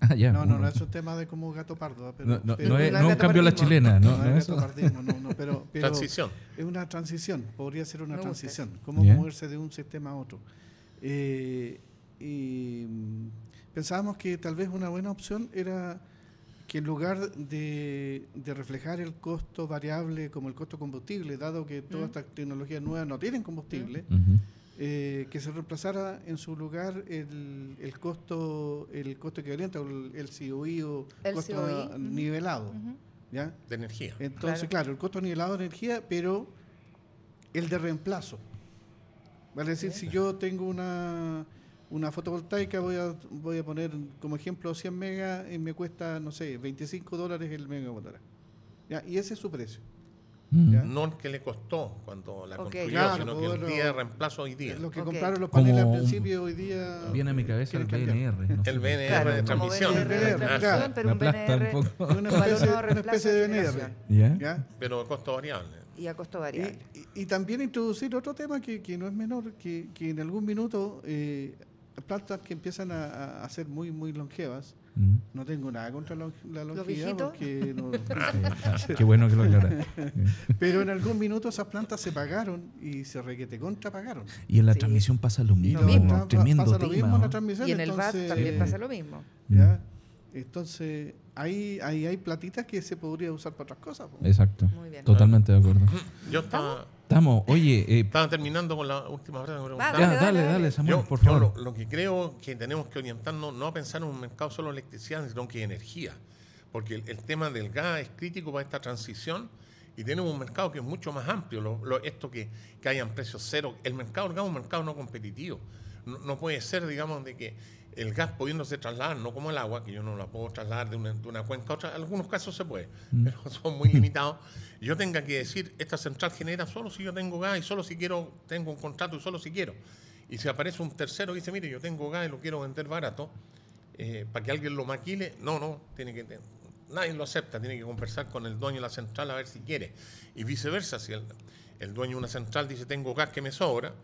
[laughs] Ah, ya, no, no, no bueno. es un tema de como gato pardo. Pero, No, no, pero- no es, no un cambio a la chilena, no, no no es es eso. gatopardismo, no, no, pero, [laughs] pero Transición. es una transición, podría ser una transición, cómo moverse de un sistema a otro. Eh, y mm, pensábamos que tal vez una buena opción era que en lugar de, de reflejar el costo variable como el costo combustible, dado que todas Mm. estas tecnologías nuevas no tienen combustible. Eh, que se reemplazara en su lugar el, el costo el costo equivalente o el, el COI o El costo COI, ujú. nivelado. ¿ya? De energía. Entonces, Claro. claro. el costo nivelado de energía, pero el de reemplazo. Vale decir, si yo tengo una, una fotovoltaica, voy a, voy a poner como ejemplo 100 megas y me cuesta, no sé, 25 dólares el megawatt hora. ¿Ya? Y ese es su precio. Mm. Ya. No el que le costó cuando la Ok. construyó, Claro, sino que el día de reemplazo hoy día. Lo que Ok. compraron los Como paneles al un- principio, hoy día... Viene a mi cabeza el. BNR. no El. BNR Claro, de como transmisión. BNR de transmisión, claro. pero un BNR [laughs] una especie, una especie de BNR. ¿Ya? ¿ya? Pero de costo variable. y a costo variable. Y, y- y también introducir otro tema que, que no es menor, que, que en algún minuto eh, plantas que empiezan a, a ser muy muy longevas, Mm. no tengo nada contra la, la longevidad, porque no- [laughs] Qué bueno que lo aclaras. [laughs] pero en algún minuto esas plantas se pagaron y se requete contra pagaron. Y en la Sí. transmisión pasa lo mismo. Lo mismo. pa- Tremendo pasa lo tema. mismo en la ¿no? transmisión. Y en el VAT también pasa lo mismo. ¿ya? Entonces, ahí, ahí hay platitas que se podría usar para otras cosas. Exacto. Muy bien. Totalmente de acuerdo. Yo estaba, Estamos, oye, eh, estaba terminando con la última frase que me ya, dale, dale, dale. dale, Samuel, Yo, por yo favor. lo, lo que creo que tenemos que orientarnos no a pensar en un mercado solo de electricidad, sino que de energía. Porque el, el tema del gas es crítico para esta transición y tenemos un mercado que es mucho más amplio. Lo- lo- esto que, que hayan precios cero. El mercado del gas es un mercado no competitivo. No, no puede ser, digamos, de que el gas pudiéndose trasladar, no como el agua, que yo no la puedo trasladar de una, de una cuenca a otra, en algunos casos se puede, pero [laughs] son muy limitados. Yo tenga que decir, esta central genera solo si yo tengo gas y solo si quiero, tengo un contrato y solo si quiero. Y si aparece un tercero y dice, mire, yo tengo gas y lo quiero vender barato, eh, para que alguien lo maquile, no, no, tiene que nadie lo acepta, tiene que conversar con el dueño de la central a ver si quiere. Y viceversa, si el, el dueño de una central dice, tengo gas que me sobra,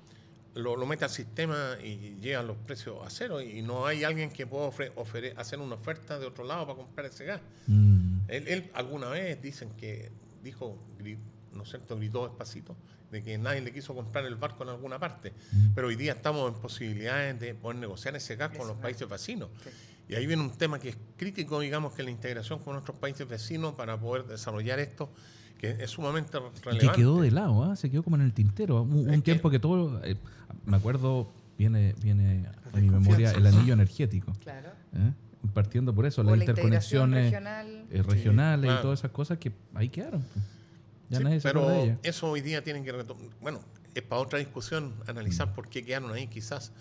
lo, lo mete al sistema y llegan los precios a cero y no hay alguien que pueda ofre- hacer una oferta de otro lado para comprar ese gas. mm, Él, él alguna vez dicen que dijo, ¿no es cierto?, gritó despacito, de que nadie le quiso comprar el barco en alguna parte. Pero hoy día estamos en posibilidades de poder negociar ese gas con los países vecinos. Sí. Y ahí viene un tema que es crítico, digamos, que la integración con nuestros países vecinos para poder desarrollar esto, que es sumamente y relevante. que quedó de lado, ¿ah? se quedó como en el tintero. Un, un Es que- tiempo que todo. eh, me acuerdo, viene, viene a mi memoria el anillo energético. Claro. ¿eh? Partiendo por eso, O las la interconexiones regional. eh, regionales claro. y todas esas cosas que ahí quedaron. pues. Ya Sí, nadie se de pero eso hoy día tienen que retomar. Bueno, es para otra discusión analizar por qué quedaron ahí quizás.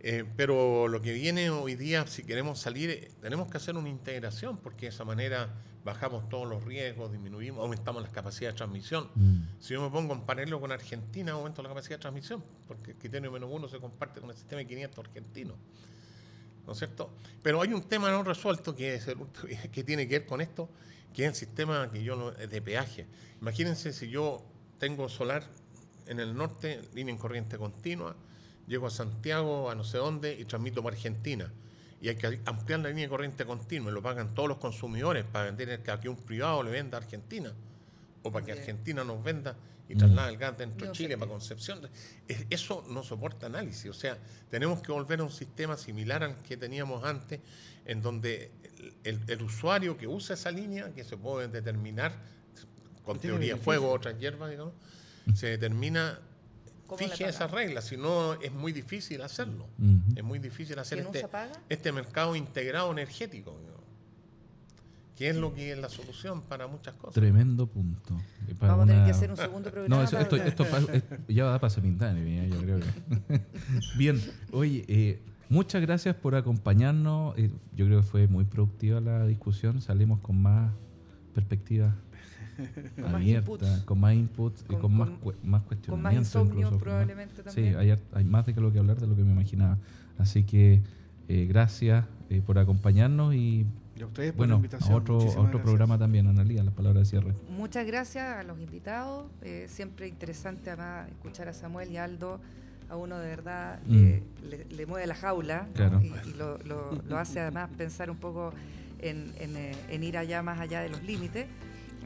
Eh, pero lo que viene hoy día, si queremos salir, tenemos que hacer una integración porque de esa manera bajamos todos los riesgos, disminuimos, aumentamos las capacidades de transmisión. Mm. Si yo me pongo en paralelo con Argentina, aumento la capacidad de transmisión, porque el criterio menos uno se comparte con el sistema de 500 argentino. ¿No es cierto? Pero hay un tema no resuelto que, es el [laughs] que tiene que ver con esto, que es el sistema que yo de peaje. Imagínense si yo tengo solar en el norte, línea en corriente continua, llego a Santiago, a no sé dónde, y transmito para Argentina. Y hay que ampliar la línea de corriente continua y lo pagan todos los consumidores para vender que aquí un privado le venda a Argentina o para que Bien. Argentina nos venda y Mm. traslade el gas dentro de Chile sé. para Concepción. Es- Eso no soporta análisis. O sea, tenemos que volver a un sistema similar al que teníamos antes, en donde el, el- el usuario que usa esa línea, que se puede determinar con teoría de fuego, otras hierbas, digamos, se determina, ¿Cómo le fije esas reglas, si no es muy difícil hacerlo. Ujú. Es muy difícil hacer ¿Quién este, este mercado integrado energético, digamos, que es lo que es la solución para muchas cosas. Tremendo punto. Eh, para Vamos a tener una- que hacer un segundo programa. No, eso- esto, esto pa- es- ya da para seminario, ya, yo creo que. [laughs] Bien, oye, eh, muchas gracias por acompañarnos. Eh, yo creo que fue muy productiva la discusión. Salimos con más perspectivas Con más inputs. con más inputs y Con- con, más, cue- más Con cuestionamientos. más insomnio incluso, con más- probablemente Sí, también. hay, har- hay más de que lo que hablar de lo que me imaginaba. Así que eh, gracias eh, por acompañarnos y Y a ustedes por bueno, la a otro, a otro gracias. programa también, Analía, las palabras de cierre. Muchas gracias a los invitados. eh, siempre interesante además escuchar a Samuel y Aldo. A uno de verdad Mm. eh, le, le mueve la jaula y, y lo, lo- lo hace además pensar un poco en, en, en ir allá más allá de los límites.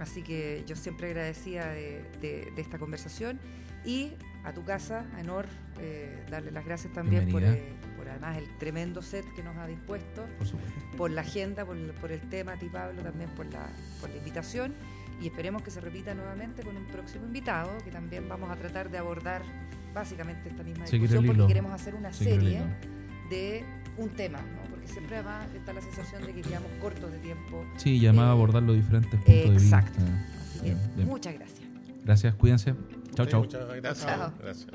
Así que yo siempre agradecida de, de- de esta conversación. Y a tu casa, a Enor, eh, darle las gracias también por, eh, por además el tremendo set que nos ha dispuesto. Por por la agenda, por, el- por el tema, a ti Pablo también por la, por la invitación. Y esperemos que se repita nuevamente con un próximo invitado que también vamos a tratar de abordar básicamente esta misma discusión porque queremos hacer una Seguir serie de un tema, ¿no? porque siempre además está la sensación de que quedamos cortos de tiempo. Sí, llamaba a Eh, abordar los diferentes puntos de exacto. vista. Así que Bien, bien. muchas gracias. Gracias, cuídense. Chao, Sí, chao. Muchas gracias. Chao. gracias.